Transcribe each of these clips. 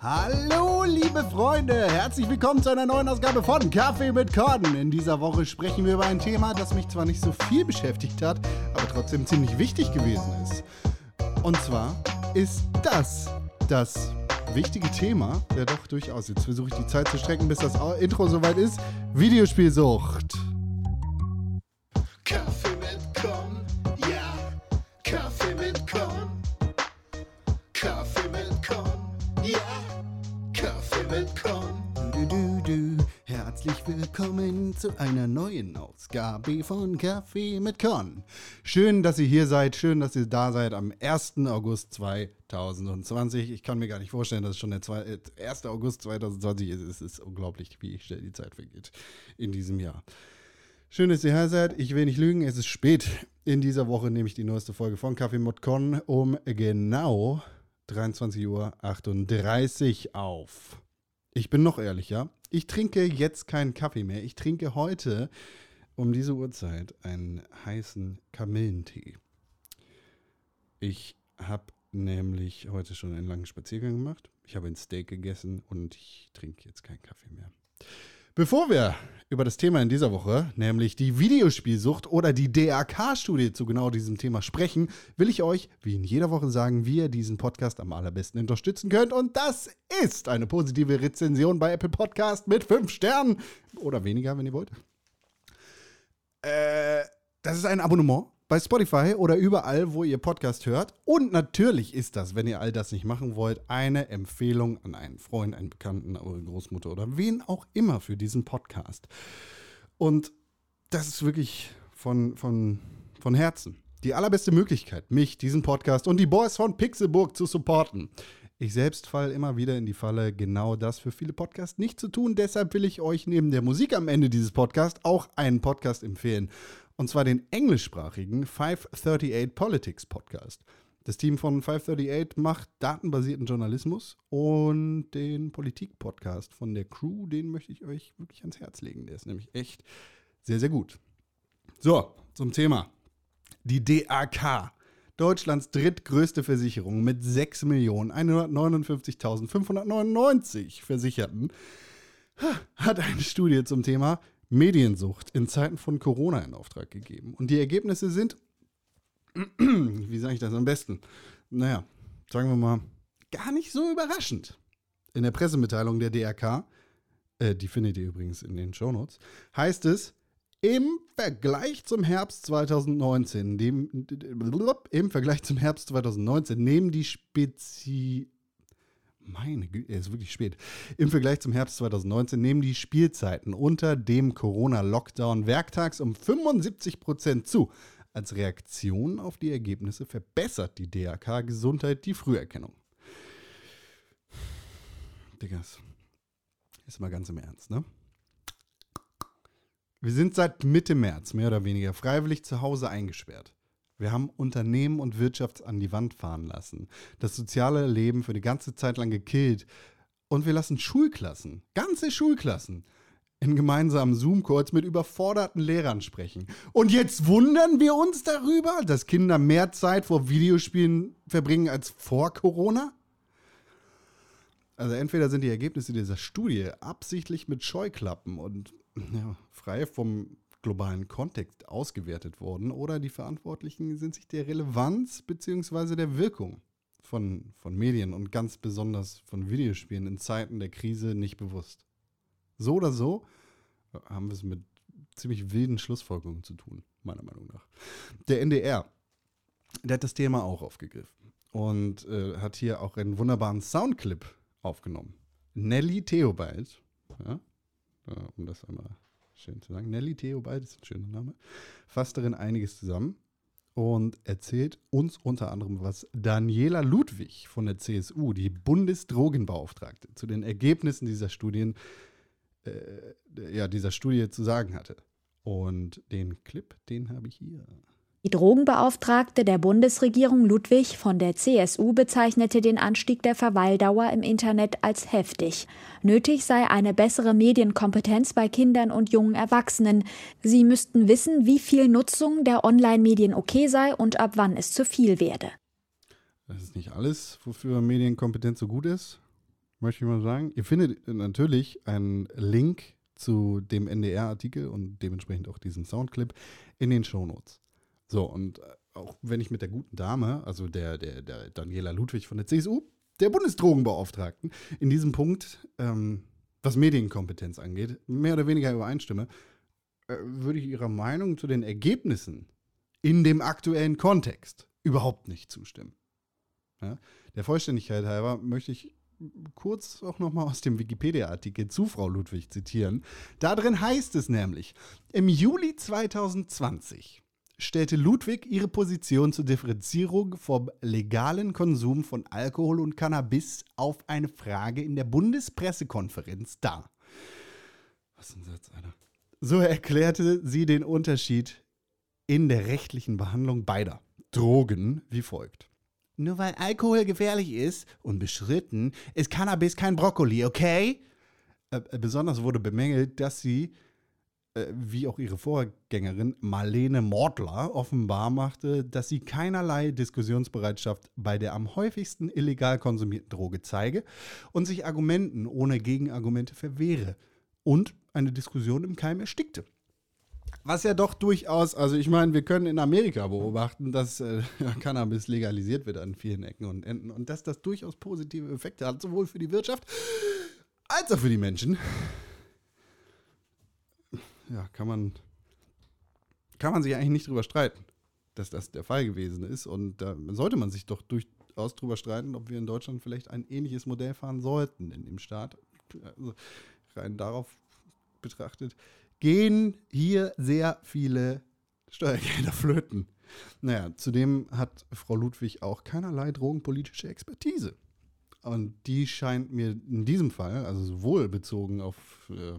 Hallo, liebe Freunde! Herzlich willkommen zu einer neuen Ausgabe von Kaffee mit Korn. In dieser Woche sprechen wir über ein Thema, das mich zwar nicht so viel beschäftigt hat, aber trotzdem ziemlich wichtig gewesen ist. Und zwar ist das das wichtige Thema, ja doch durchaus. Jetzt versuche ich die Zeit zu strecken, bis das Intro soweit ist. Videospielsucht. Willkommen zu einer neuen Ausgabe von Kaffee mit Korn. Schön, dass ihr hier seid, schön, dass ihr da seid am 1. August 2020. Ich kann mir gar nicht vorstellen, dass es schon der zwei- äh, 1. August 2020 ist. Es ist unglaublich, wie schnell die Zeit vergeht in diesem Jahr. Schön, dass ihr hier seid. Ich will nicht lügen, es ist spät. In dieser Woche nehme ich die neueste Folge von Kaffee mit Con um genau 23.38 Uhr auf. Ich bin noch ehrlicher. Ich trinke jetzt keinen Kaffee mehr. Ich trinke heute um diese Uhrzeit einen heißen Kamillentee. Ich habe nämlich heute schon einen langen Spaziergang gemacht. Ich habe ein Steak gegessen und ich trinke jetzt keinen Kaffee mehr. Bevor wir über das Thema in dieser Woche, nämlich die Videospielsucht oder die DRK-Studie zu genau diesem Thema sprechen, will ich euch, wie in jeder Woche sagen, wie ihr diesen Podcast am allerbesten unterstützen könnt. Und das ist eine positive Rezension bei Apple Podcast mit 5 Sternen oder weniger, wenn ihr wollt. Äh, das ist ein Abonnement bei Spotify oder überall, wo ihr Podcast hört. Und natürlich ist das, wenn ihr all das nicht machen wollt, eine Empfehlung an einen Freund, einen Bekannten, eure Großmutter oder wen auch immer für diesen Podcast. Und das ist wirklich von, von, von Herzen die allerbeste Möglichkeit, mich, diesen Podcast und die Boys von Pixelburg zu supporten. Ich selbst falle immer wieder in die Falle, genau das für viele Podcasts nicht zu tun. Deshalb will ich euch neben der Musik am Ende dieses Podcasts auch einen Podcast empfehlen. Und zwar den englischsprachigen 538 Politics Podcast. Das Team von 538 macht datenbasierten Journalismus und den Politik-Podcast von der Crew, den möchte ich euch wirklich ans Herz legen. Der ist nämlich echt sehr, sehr gut. So, zum Thema. Die DAK, Deutschlands drittgrößte Versicherung mit 6.159.599 Versicherten, hat eine Studie zum Thema Mediensucht in Zeiten von Corona in Auftrag gegeben. Und die Ergebnisse sind, wie sage ich das am besten? Naja, sagen wir mal, gar nicht so überraschend. In der Pressemitteilung der DRK, äh, die findet ihr übrigens in den Shownotes, heißt es, im Vergleich zum Herbst 2019, dem, im Vergleich zum Herbst 2019 nehmen die Spezi meine Güte, es ist wirklich spät. Im Vergleich zum Herbst 2019 nehmen die Spielzeiten unter dem Corona-Lockdown werktags um 75 Prozent zu. Als Reaktion auf die Ergebnisse verbessert die DRK Gesundheit die Früherkennung. Diggas, ist mal ganz im Ernst, ne? Wir sind seit Mitte März mehr oder weniger freiwillig zu Hause eingesperrt. Wir haben Unternehmen und Wirtschaft an die Wand fahren lassen, das soziale Leben für die ganze Zeit lang gekillt und wir lassen Schulklassen, ganze Schulklassen, in gemeinsamen Zoom-Calls mit überforderten Lehrern sprechen. Und jetzt wundern wir uns darüber, dass Kinder mehr Zeit vor Videospielen verbringen als vor Corona? Also entweder sind die Ergebnisse dieser Studie absichtlich mit Scheuklappen und ja, frei vom globalen Kontext ausgewertet worden oder die Verantwortlichen sind sich der Relevanz bzw. der Wirkung von, von Medien und ganz besonders von Videospielen in Zeiten der Krise nicht bewusst. So oder so äh, haben wir es mit ziemlich wilden Schlussfolgerungen zu tun, meiner Meinung nach. Der NDR, der hat das Thema auch aufgegriffen und äh, hat hier auch einen wunderbaren Soundclip aufgenommen. Nelly Theobald, ja, äh, um das einmal schön zu sagen. Nelly Theobald ist ein schöner Name. Fasst darin einiges zusammen und erzählt uns unter anderem, was Daniela Ludwig von der CSU, die Bundesdrogenbeauftragte, zu den Ergebnissen dieser Studien, äh, ja, dieser Studie zu sagen hatte. Und den Clip, den habe ich hier. Die Drogenbeauftragte der Bundesregierung Ludwig von der CSU bezeichnete den Anstieg der Verweildauer im Internet als heftig. Nötig sei eine bessere Medienkompetenz bei Kindern und jungen Erwachsenen. Sie müssten wissen, wie viel Nutzung der Online-Medien okay sei und ab wann es zu viel werde. Das ist nicht alles, wofür Medienkompetenz so gut ist, möchte ich mal sagen. Ihr findet natürlich einen Link zu dem NDR-Artikel und dementsprechend auch diesen Soundclip in den Shownotes. So, und äh, auch wenn ich mit der guten Dame, also der, der, der Daniela Ludwig von der CSU, der Bundesdrogenbeauftragten, in diesem Punkt, ähm, was Medienkompetenz angeht, mehr oder weniger übereinstimme, äh, würde ich ihrer Meinung zu den Ergebnissen in dem aktuellen Kontext überhaupt nicht zustimmen. Ja? Der Vollständigkeit halber möchte ich kurz auch nochmal aus dem Wikipedia-Artikel zu Frau Ludwig zitieren. Da drin heißt es nämlich, im Juli 2020 stellte Ludwig ihre Position zur Differenzierung vom legalen Konsum von Alkohol und Cannabis auf eine Frage in der Bundespressekonferenz dar. Was ein Satz, Alter? So erklärte sie den Unterschied in der rechtlichen Behandlung beider Drogen wie folgt. Nur weil Alkohol gefährlich ist und beschritten, ist Cannabis kein Brokkoli, okay? Äh, besonders wurde bemängelt, dass sie äh, wie auch ihre Vorgängerin Marlene Mortler offenbar machte, dass sie keinerlei Diskussionsbereitschaft bei der am häufigsten illegal konsumierten Droge zeige und sich Argumenten ohne Gegenargumente verwehre und eine Diskussion im Keim erstickte. Was ja doch durchaus, also ich meine, wir können in Amerika beobachten, dass äh, Cannabis legalisiert wird an vielen Ecken und Enden und dass das durchaus positive Effekte hat, sowohl für die Wirtschaft als auch für die Menschen ja, kann man, kann man sich eigentlich nicht drüber streiten, dass das der Fall gewesen ist. Und da sollte man sich doch durchaus drüber streiten, ob wir in Deutschland vielleicht ein ähnliches Modell fahren sollten in dem Staat. Also rein darauf betrachtet, gehen hier sehr viele Steuergelder flöten. Naja, zudem hat Frau Ludwig auch keinerlei drogenpolitische Expertise. Und die scheint mir in diesem Fall, also sowohl bezogen auf äh,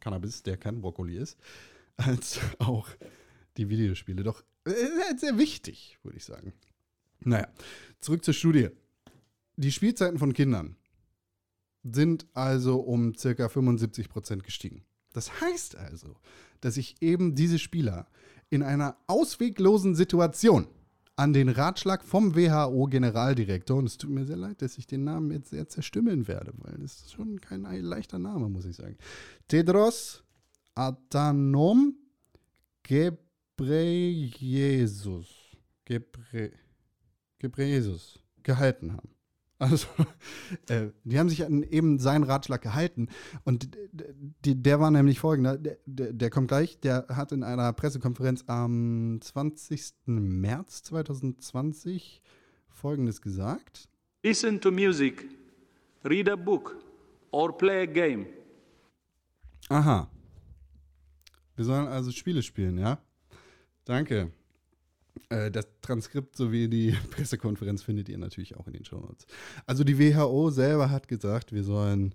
Cannabis, der kein Brokkoli ist, als auch die Videospiele. Doch äh, sehr wichtig, würde ich sagen. Naja, zurück zur Studie. Die Spielzeiten von Kindern sind also um circa 75 Prozent gestiegen. Das heißt also, dass sich eben diese Spieler in einer ausweglosen Situation an den Ratschlag vom WHO-Generaldirektor, und es tut mir sehr leid, dass ich den Namen jetzt sehr zerstümmeln werde, weil das ist schon kein leichter Name, muss ich sagen. Tedros Adhanom Gebreyesus, Gebre, gehalten haben. Also, äh, die haben sich an eben seinen Ratschlag gehalten. Und die, der war nämlich folgender: der, der, der, kommt gleich, der hat in einer Pressekonferenz am 20. März 2020 folgendes gesagt: Listen to music, read a book or play a game. Aha. Wir sollen also Spiele spielen, ja? Danke. Äh, das Transkript sowie die Pressekonferenz findet ihr natürlich auch in den Shownotes. Also die WHO selber hat gesagt, wir sollen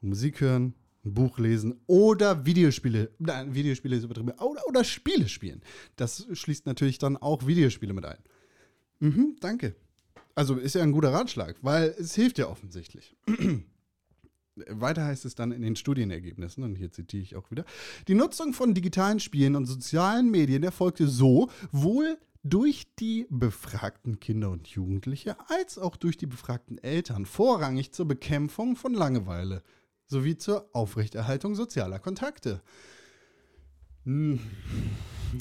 Musik hören, ein Buch lesen oder Videospiele, nein, Videospiele ist übertrieben, oder, oder Spiele spielen. Das schließt natürlich dann auch Videospiele mit ein. Mhm, danke. Also ist ja ein guter Ratschlag, weil es hilft ja offensichtlich. Weiter heißt es dann in den Studienergebnissen, und hier zitiere ich auch wieder, die Nutzung von digitalen Spielen und sozialen Medien erfolgte so wohl durch die befragten Kinder und Jugendliche als auch durch die befragten Eltern vorrangig zur Bekämpfung von Langeweile sowie zur Aufrechterhaltung sozialer Kontakte. Hm.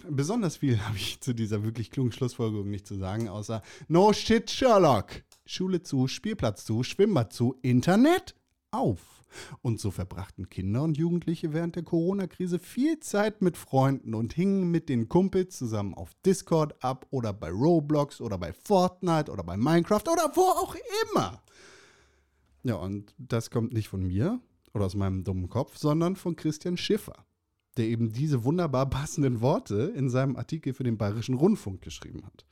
Besonders viel habe ich zu dieser wirklich klugen Schlussfolgerung nicht zu sagen, außer No shit, Sherlock. Schule zu, Spielplatz zu, Schwimmbad zu, Internet auf. Und so verbrachten Kinder und Jugendliche während der Corona-Krise viel Zeit mit Freunden und hingen mit den Kumpels zusammen auf Discord ab oder bei Roblox oder bei Fortnite oder bei Minecraft oder wo auch immer. Ja, und das kommt nicht von mir oder aus meinem dummen Kopf, sondern von Christian Schiffer, der eben diese wunderbar passenden Worte in seinem Artikel für den Bayerischen Rundfunk geschrieben hat.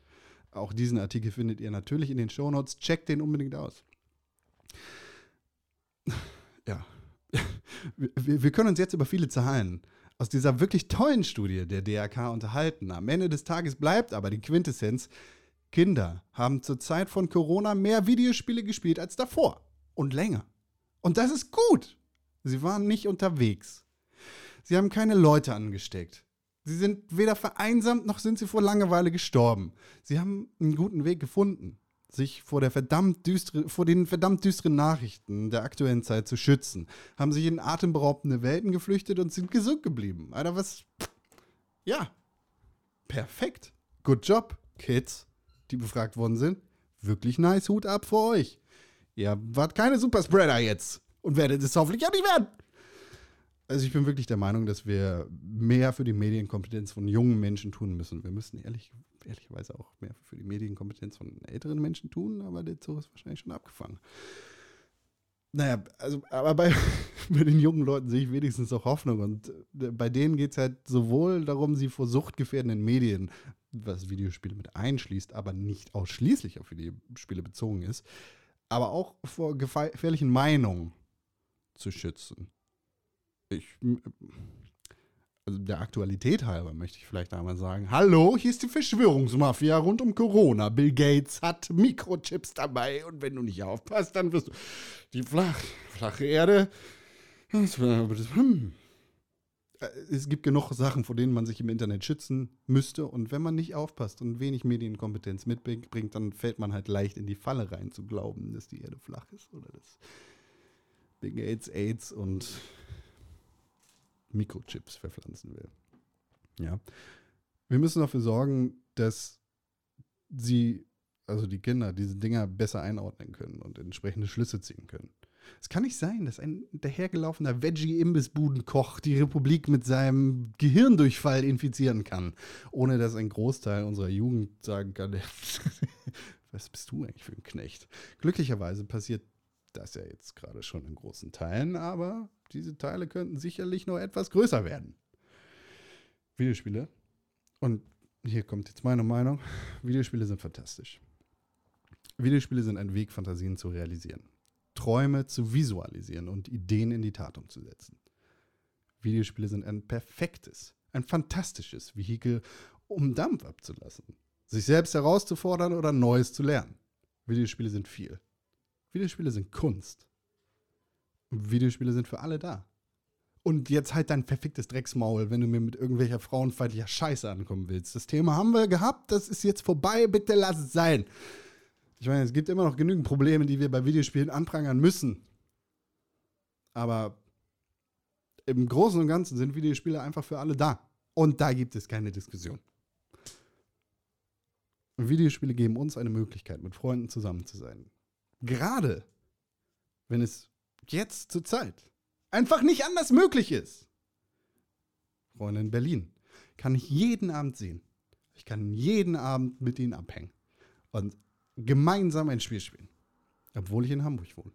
Auch diesen Artikel findet ihr natürlich in den Shownotes. Checkt den unbedingt aus ja, wir, wir, können uns jetzt über viele Zahlen aus dieser wirklich tollen Studie der DRK unterhalten. Am Ende des Tages bleibt aber die Quintessenz, Kinder haben zur Zeit von Corona mehr Videospiele gespielt als davor. Und länger. Und das ist gut. Sie waren nicht unterwegs. Sie haben keine Leute angesteckt. Sie sind weder vereinsamt noch sind sie vor Langeweile gestorben. Sie haben einen guten Weg gefunden, sich vor, der verdammt düstere, vor den verdammt düsteren Nachrichten der aktuellen Zeit zu schützen. Haben sich in atemberaubende Welten geflüchtet und sind gesund geblieben. Alter, was. Ja. Perfekt. Good job, Kids, die befragt worden sind. Wirklich nice Hut ab für euch. Ihr wart keine Superspreader jetzt und werdet es hoffentlich auch nicht werden. Also ich bin wirklich der Meinung, dass wir mehr für die Medienkompetenz von jungen Menschen tun müssen. Wir müssen ehrlich, ehrlicherweise auch mehr für die Medienkompetenz von älteren Menschen tun, aber der Zug ist wahrscheinlich schon abgefangen. Naja, also, aber bei, bei den jungen Leuten sehe ich wenigstens auch Hoffnung. Und äh, bei denen geht es halt sowohl darum, sie vor suchtgefährdenden Medien, was Videospiele mit einschließt, aber nicht ausschließlich auf Videospiele bezogen ist, aber auch vor gefährlichen Meinungen zu schützen ich, also der Aktualität halber möchte ich vielleicht einmal sagen, hallo, hier ist die Verschwörungsmafia rund um Corona. Bill Gates hat Mikrochips dabei und wenn du nicht aufpasst, dann wirst du die flach, flache Erde. Hm. Es gibt genug Sachen, vor denen man sich im Internet schützen müsste. Und wenn man nicht aufpasst und wenig Medienkompetenz mitbringt, dann fällt man halt leicht in die Falle rein, zu glauben, dass die Erde flach ist oder dass Bill Gates AIDS und Mikrochips verpflanzen will. Ja. Wir müssen dafür sorgen, dass sie, also die Kinder, diese Dinger besser einordnen können und entsprechende Schlüsse ziehen können. Es kann nicht sein, dass ein dahergelaufener Veggie-Imbissbudenkoch die Republik mit seinem Gehirndurchfall infizieren kann, ohne dass ein Großteil unserer Jugend sagen kann, was bist du eigentlich für ein Knecht? Glücklicherweise passiert das ja jetzt gerade schon in großen Teilen, aber diese Teile könnten sicherlich noch etwas größer werden. Videospiele. Und hier kommt jetzt meine Meinung. Videospiele sind fantastisch. Videospiele sind ein Weg, Fantasien zu realisieren. Träume zu visualisieren und Ideen in die Tat umzusetzen. Videospiele sind ein perfektes, ein fantastisches Vehikel, um Dampf abzulassen, sich selbst herauszufordern oder Neues zu lernen. Videospiele sind viel. Videospiele sind Kunst. Videospiele sind für alle da. Und jetzt halt dein verficktes Drecksmaul, wenn du mir mit irgendwelcher frauenfeindlicher Scheiße ankommen willst. Das Thema haben wir gehabt, das ist jetzt vorbei, bitte lass es sein. Ich meine, es gibt immer noch genügend Probleme, die wir bei Videospielen anprangern müssen. Aber im Großen und Ganzen sind Videospiele einfach für alle da. Und da gibt es keine Diskussion. Videospiele geben uns eine Möglichkeit, mit Freunden zusammen zu sein. Gerade wenn es jetzt zur Zeit einfach nicht anders möglich ist. Freunde in Berlin kann ich jeden Abend sehen. Ich kann jeden Abend mit ihnen abhängen und gemeinsam ein Spiel spielen, obwohl ich in Hamburg wohne.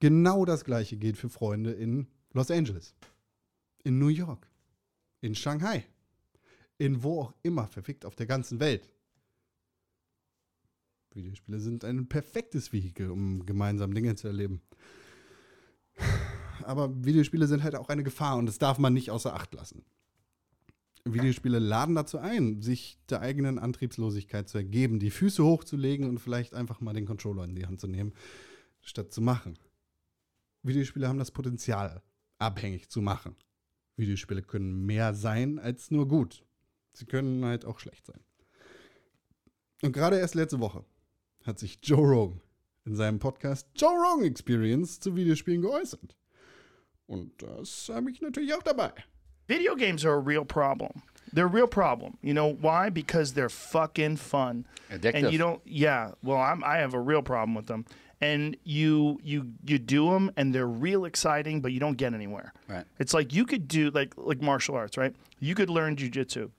Genau das gleiche gilt für Freunde in Los Angeles, in New York, in Shanghai, in wo auch immer verfickt auf der ganzen Welt. Videospiele sind ein perfektes Vehikel, um gemeinsam Dinge zu erleben aber Videospiele sind halt auch eine Gefahr und das darf man nicht außer Acht lassen. Videospiele laden dazu ein, sich der eigenen Antriebslosigkeit zu ergeben, die Füße hochzulegen und vielleicht einfach mal den Controller in die Hand zu nehmen, statt zu machen. Videospiele haben das Potenzial, abhängig zu machen. Videospiele können mehr sein als nur gut. Sie können halt auch schlecht sein. Und gerade erst letzte Woche hat sich Joe Rogan in seinem Podcast Joe Rogan Experience zu Videospielen geäußert. Und das habe ich natürlich auch dabei. Video games are a real problem. They're a real problem. You know why? Because they're fucking fun. Addictive. And you don't. Yeah. Well, I'm. I have a real problem with them. And you you you do them, and they're real exciting, but you don't get anywhere. Right. It's like you could do like like martial arts, right? You could learn jujitsu.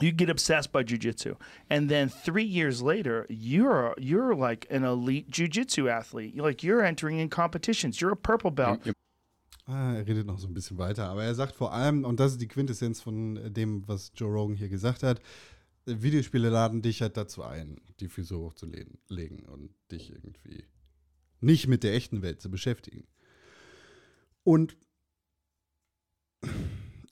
You get obsessed by jujitsu, and then three years later, you're you're like an elite jujitsu athlete. You're like you're entering in competitions. You're a purple belt. Ah, er redet noch so ein bisschen weiter, aber er sagt vor allem, und das ist die Quintessenz von dem, was Joe Rogan hier gesagt hat, Videospiele laden dich halt dazu ein, die Füße hochzulegen und dich irgendwie nicht mit der echten Welt zu beschäftigen. Und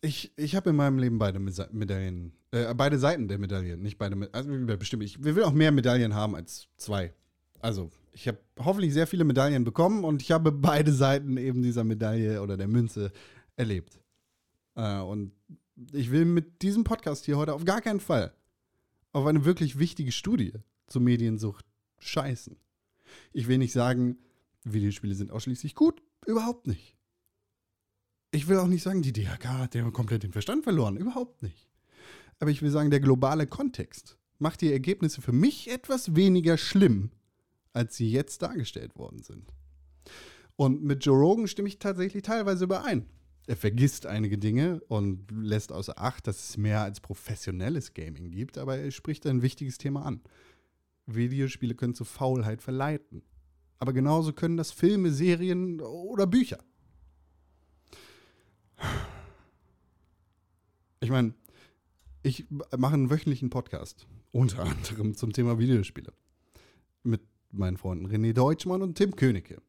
Ich, ich habe in meinem Leben beide Medaillen, äh, beide Seiten der Medaille, nicht beide, Me- also bestimmt, ich will auch mehr Medaillen haben als zwei. Also, ich habe hoffentlich sehr viele Medaillen bekommen und ich habe beide Seiten eben dieser Medaille oder der Münze erlebt. Äh, und ich will mit diesem Podcast hier heute auf gar keinen Fall auf eine wirklich wichtige Studie zur Mediensucht scheißen. Ich will nicht sagen, Videospiele sind ausschließlich gut, überhaupt nicht. Ich will auch nicht sagen, die DHK hat ja komplett den Verstand verloren, überhaupt nicht. Aber ich will sagen, der globale Kontext macht die Ergebnisse für mich etwas weniger schlimm, als sie jetzt dargestellt worden sind. Und mit Joe Rogan stimme ich tatsächlich teilweise überein. Er vergisst einige Dinge und lässt außer Acht, dass es mehr als professionelles Gaming gibt, aber er spricht ein wichtiges Thema an. Videospiele können zu Faulheit verleiten. Aber genauso können das Filme, Serien oder Bücher. Ich meine, ich mache einen wöchentlichen Podcast, unter anderem zum Thema Videospiele. Mit meinen Freunden René Deutschmann und Tim Königke.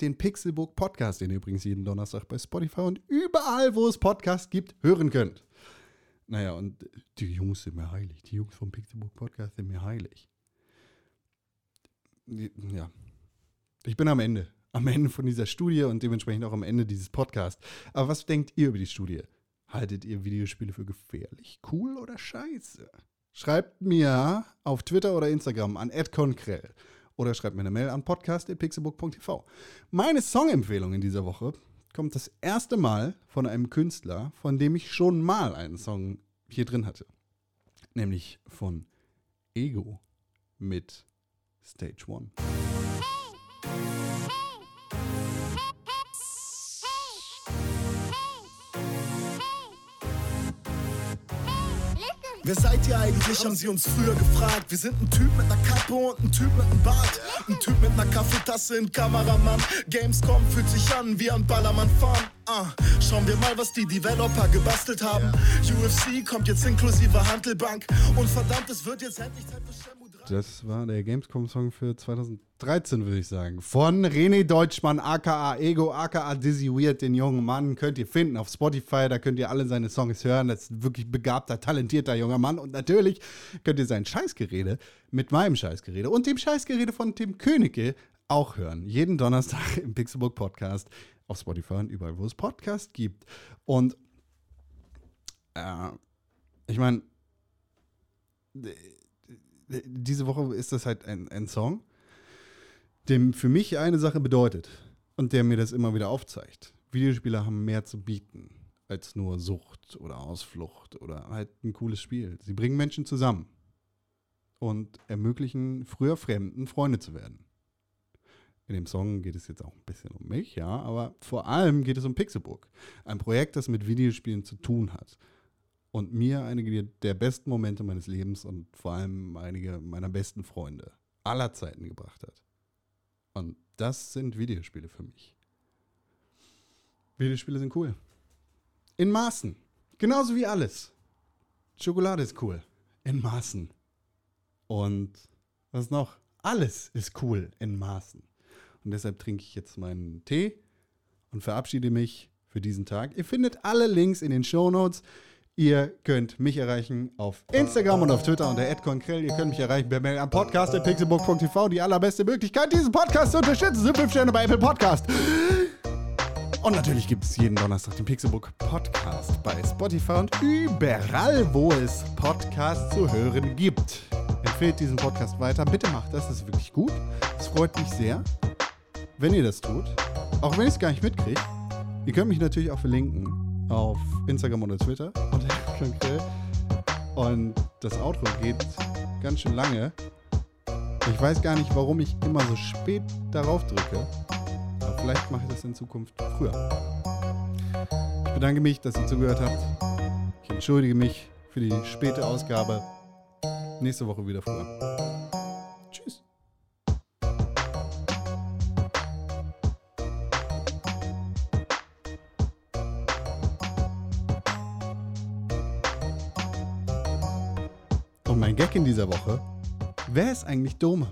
Den Pixelbook Podcast, den ihr übrigens jeden Donnerstag bei Spotify und überall, wo es Podcasts gibt, hören könnt. Naja, und die Jungs sind mir heilig. Die Jungs vom Pixelbook Podcast sind mir heilig. Ja. Ich bin am Ende. Am Ende von dieser Studie und dementsprechend auch am Ende dieses Podcasts. Aber was denkt ihr über die Studie? Haltet ihr Videospiele für gefährlich, cool oder scheiße? Schreibt mir auf Twitter oder Instagram an @konkrell oder schreibt mir eine Mail an podcast.pixelbook.tv. Meine Songempfehlung in dieser Woche kommt das erste Mal von einem Künstler, von dem ich schon mal einen Song hier drin hatte. Nämlich von Ego mit Stage One. Wer seid ihr eigentlich, haben sie uns früher gefragt. Wir sind ein Typ mit einer Kappe und ein Typ mit einem Bart. Ein Typ mit einer Kaffeetasse, ein Kameramann. Gamescom fühlt sich an wie ein Ballermann fahren. Ah, schauen wir mal, was die Developer gebastelt haben. UFC kommt jetzt inklusive Handelbank. Und verdammt, es wird jetzt endlich Zeit für Shenmue 3. Das war der Gamescom-Song für 2013, würde ich sagen. Von René Deutschmann, aka Ego, aka Dizzy Weird, den jungen Mann. Könnt ihr finden auf Spotify, da könnt ihr alle seine Songs hören. Das ist ein wirklich begabter, talentierter junger Mann. Und natürlich könnt ihr sein Scheißgerede mit meinem Scheißgerede und dem Scheißgerede von Tim Königke auch hören. Jeden Donnerstag im Pixelbook Podcast auf Spotify und überall, wo es Podcast gibt. Und äh, ich meine, diese Woche ist das halt ein, ein Song, der für mich eine Sache bedeutet und der mir das immer wieder aufzeigt. Videospiele haben mehr zu bieten als nur Sucht oder Ausflucht oder halt ein cooles Spiel. Sie bringen Menschen zusammen und ermöglichen früher Fremden Freunde zu werden. In dem Song geht es jetzt auch ein bisschen um mich, ja, aber vor allem geht es um Pixelbook. Ein Projekt, das mit Videospielen zu tun hat und mir einige der besten Momente meines Lebens und vor allem einige meiner besten Freunde aller Zeiten gebracht hat. Und das sind Videospiele für mich. Videospiele sind cool. In Maßen. Genauso wie alles. Schokolade ist cool. In Maßen. Und was noch? Alles ist cool in Maßen. Und deshalb trinke ich jetzt meinen Tee und verabschiede mich für diesen Tag. Ihr findet alle Links in den Show Notes. Ihr könnt mich erreichen auf Instagram und auf Twitter unter @konkrell. Ihr könnt mich erreichen per Mail am Podcast pixelbook.tv. Die allerbeste Möglichkeit, diesen Podcast zu unterstützen, sind 5 Sterne bei Apple Podcast. Und natürlich gibt es jeden Donnerstag den Pixelbook Podcast bei Spotify und überall, wo es Podcasts zu hören gibt. Empfehlt diesen Podcast weiter. Bitte macht das, das ist wirklich gut. Es freut mich sehr, wenn ihr das tut. Auch wenn ich es gar nicht mitkriege. Ihr könnt mich natürlich auch verlinken auf Instagram oder Twitter. Und, und das Outro geht ganz schön lange. Ich weiß gar nicht, warum ich immer so spät darauf drücke. Aber vielleicht mache ich das in Zukunft früher. Ich bedanke mich, dass ihr zugehört habt. Ich entschuldige mich für die späte Ausgabe. Nächste Woche wieder früher. In dieser Woche, wer ist eigentlich Dome?